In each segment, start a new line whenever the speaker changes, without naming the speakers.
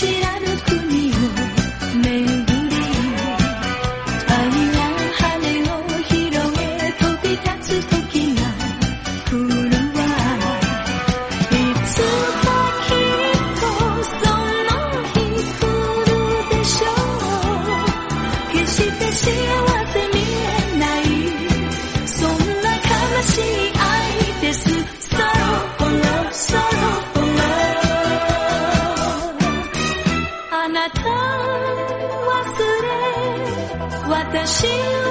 知らぬ 私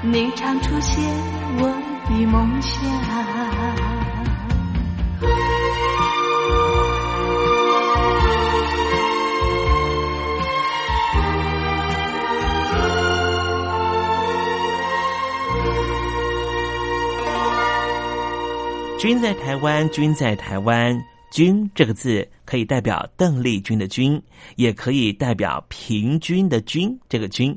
你常出现我的梦乡。
君在台湾，君在台湾。君这个字可以代表邓丽君的君，也可以代表平均的均。这个均，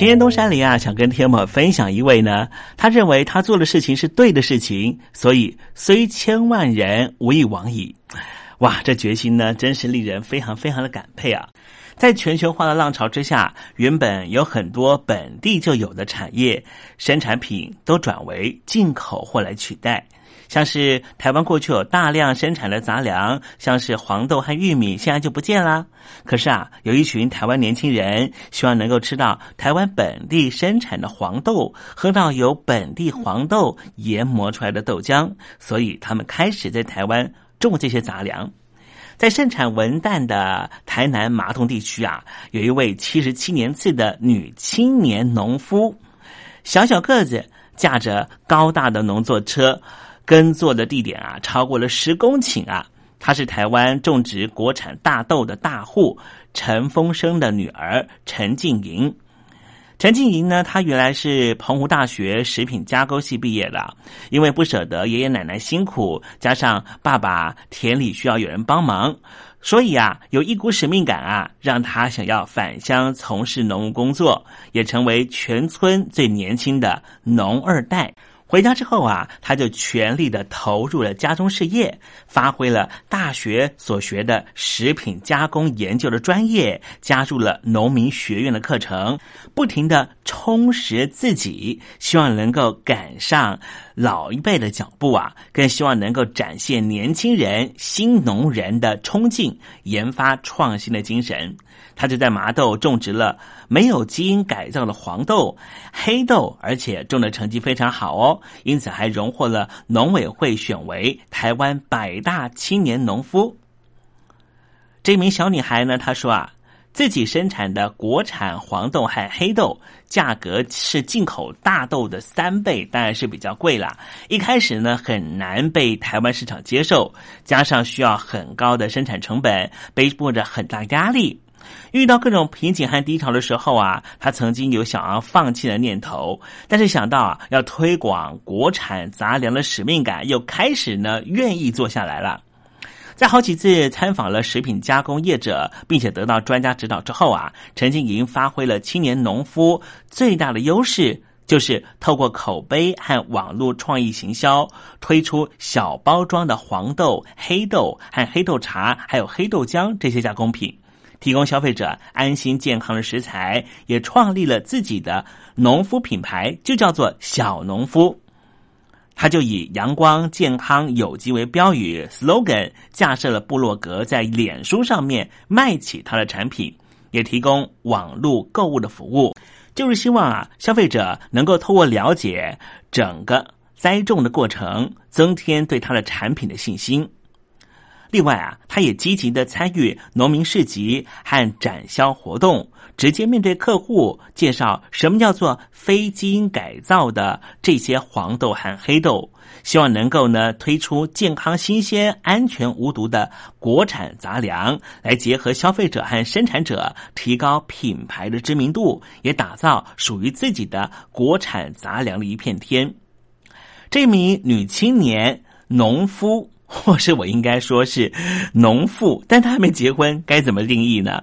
今天东山林啊，想跟天友分享一位呢，他认为他做的事情是对的事情，所以虽千万人无以往矣。哇，这决心呢，真是令人非常非常的感佩啊！在全球化的浪潮之下，原本有很多本地就有的产业生产品都转为进口货来取代。像是台湾过去有大量生产的杂粮，像是黄豆和玉米，现在就不见了。可是啊，有一群台湾年轻人希望能够吃到台湾本地生产的黄豆，喝到由本地黄豆研磨出来的豆浆，所以他们开始在台湾种这些杂粮。在盛产文旦的台南麻洞地区啊，有一位七十七年次的女青年农夫，小小个子，驾着高大的农作车。耕作的地点啊，超过了十公顷啊！她是台湾种植国产大豆的大户陈丰生的女儿陈静莹。陈静莹呢，她原来是澎湖大学食品加工系毕业的，因为不舍得爷爷奶奶辛苦，加上爸爸田里需要有人帮忙，所以啊，有一股使命感啊，让她想要返乡从事农务工作，也成为全村最年轻的农二代。回家之后啊，他就全力的投入了家中事业，发挥了大学所学的食品加工研究的专业，加入了农民学院的课程，不停的充实自己，希望能够赶上老一辈的脚步啊，更希望能够展现年轻人新农人的冲劲，研发创新的精神。他就在麻豆种植了没有基因改造的黄豆、黑豆，而且种的成绩非常好哦，因此还荣获了农委会选为台湾百大青年农夫。这名小女孩呢，她说啊，自己生产的国产黄豆和黑豆价格是进口大豆的三倍，当然是比较贵了。一开始呢，很难被台湾市场接受，加上需要很高的生产成本，背负着很大压力。遇到各种瓶颈和低潮的时候啊，他曾经有想要放弃的念头，但是想到啊要推广国产杂粮的使命感，又开始呢愿意做下来了。在好几次参访了食品加工业者，并且得到专家指导之后啊，陈静莹发挥了青年农夫最大的优势，就是透过口碑和网络创意行销，推出小包装的黄豆、黑豆和黑豆茶，还有黑豆浆这些加工品。提供消费者安心健康的食材，也创立了自己的农夫品牌，就叫做小农夫。他就以阳光、健康、有机为标语 slogan，架设了布洛格，在脸书上面卖起他的产品，也提供网络购物的服务，就是希望啊，消费者能够透过了解整个栽种的过程，增添对他的产品的信心。另外啊，他也积极的参与农民市集和展销活动，直接面对客户介绍什么叫做非基因改造的这些黄豆和黑豆，希望能够呢推出健康、新鲜、安全、无毒的国产杂粮，来结合消费者和生产者，提高品牌的知名度，也打造属于自己的国产杂粮的一片天。这名女青年农夫。或是我应该说是农妇，但她还没结婚，该怎么定义呢？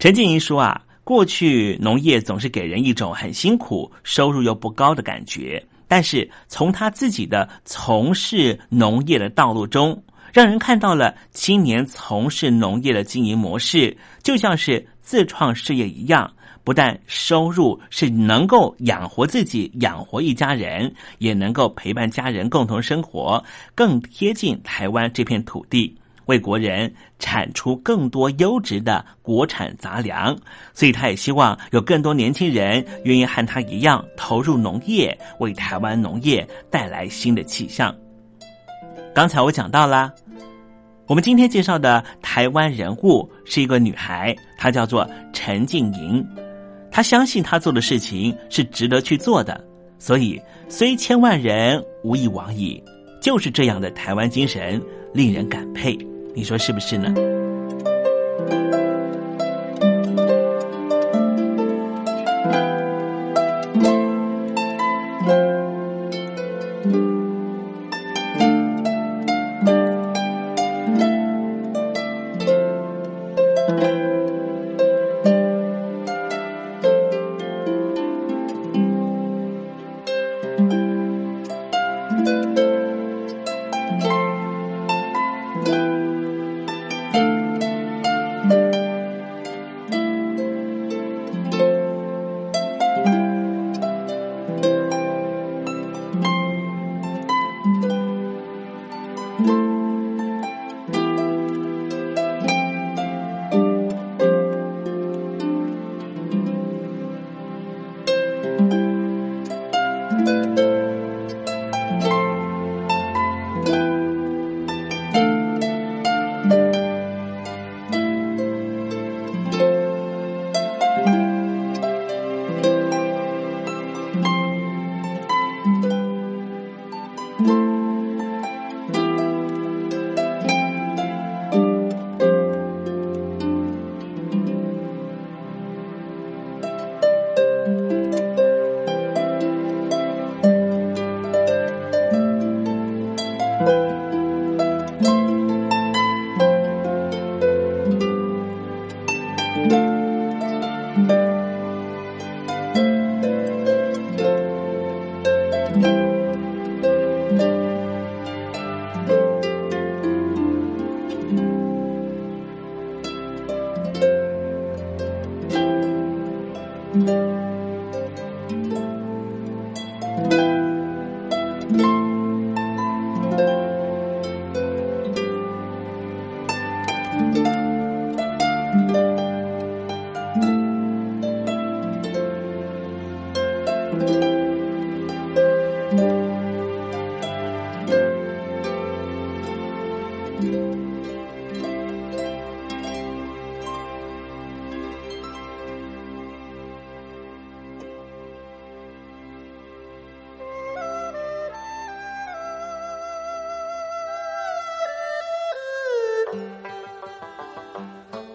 陈静怡说啊，过去农业总是给人一种很辛苦、收入又不高的感觉，但是从她自己的从事农业的道路中，让人看到了青年从事农业的经营模式，就像是自创事业一样。不但收入是能够养活自己、养活一家人，也能够陪伴家人共同生活，更贴近台湾这片土地，为国人产出更多优质的国产杂粮。所以，他也希望有更多年轻人愿意和他一样投入农业，为台湾农业带来新的气象。刚才我讲到了，我们今天介绍的台湾人物是一个女孩，她叫做陈静莹。他相信他做的事情是值得去做的，所以虽千万人无一往矣，就是这样的台湾精神令人感佩。你说是不是呢？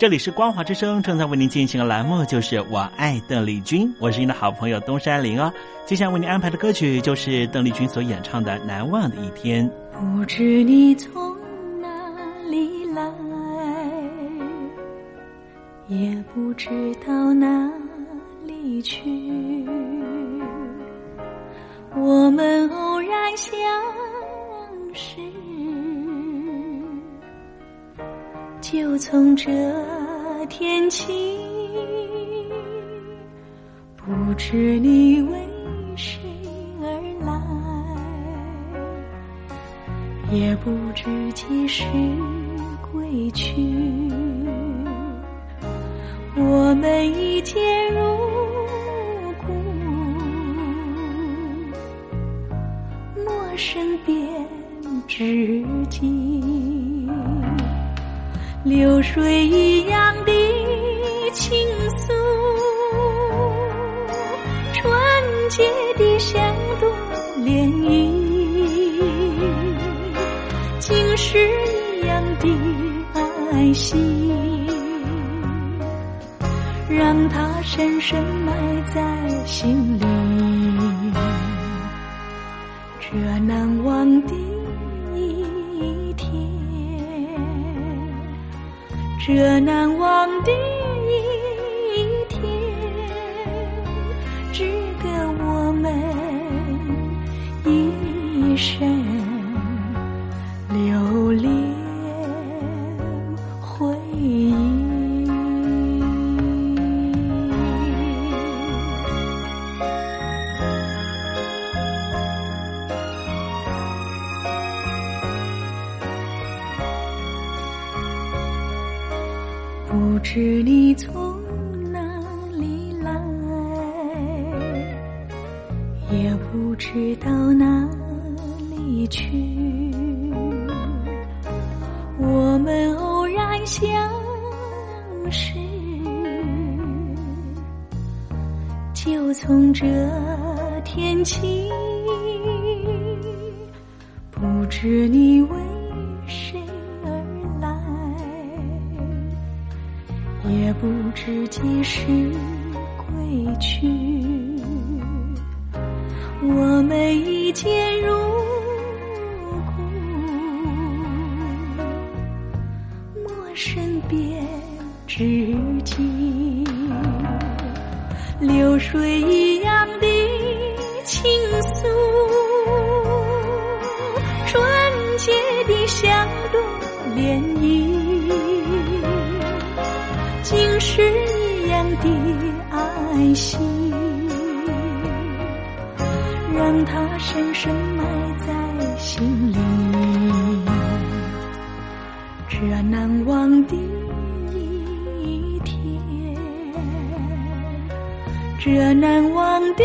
这里是光华之声，正在为您进行的栏目就是《我爱邓丽君》，我是您的好朋友东山林哦。接下来为您安排的歌曲就是邓丽君所演唱的《难忘的一天》。
不知你从哪里来，也不知道哪里去。我们偶然相就从这天起。不知你为谁而来。也不知几时归去，我们一见如故，陌生变知己，流水一样的倾诉，纯洁的像朵涟漪。竟是一样的爱惜，让它深深埋在心里。这难忘的这难忘的一天，值得我们一生。也不知几时归去。我们一见如故，陌生变知己，流水一样的倾诉，爱惜，让它深深埋在心里。这难忘的一天，这难忘的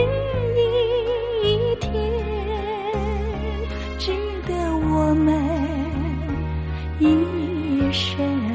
一天，值得我们一生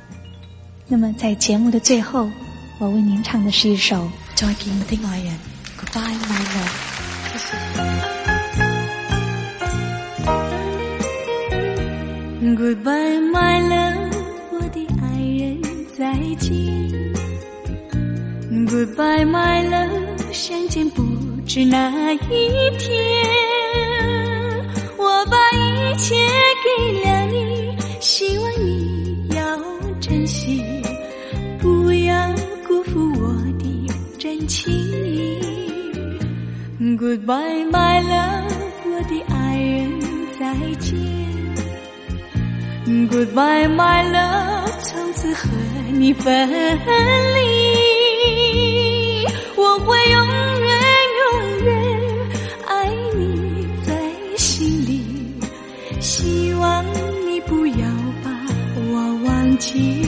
那么在节目的最后，我为您唱的是一首《再见的爱人》，Goodbye my love。谢谢。
Goodbye, my love，我的爱人，再见。Goodbye, my love，相见不知哪一天。我把一切给了你，希望你要珍惜，不要辜负我的真情。Goodbye, my love，我的爱人，再见。Goodbye, my love，从此和你分离。我会永远永远爱你在心里，希望你不要把我忘记。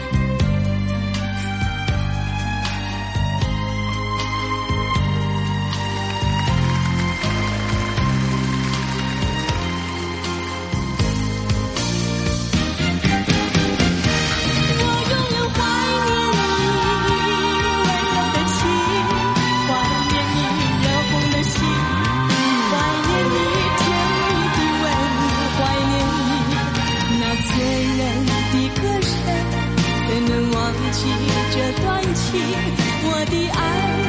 记这段情我的爱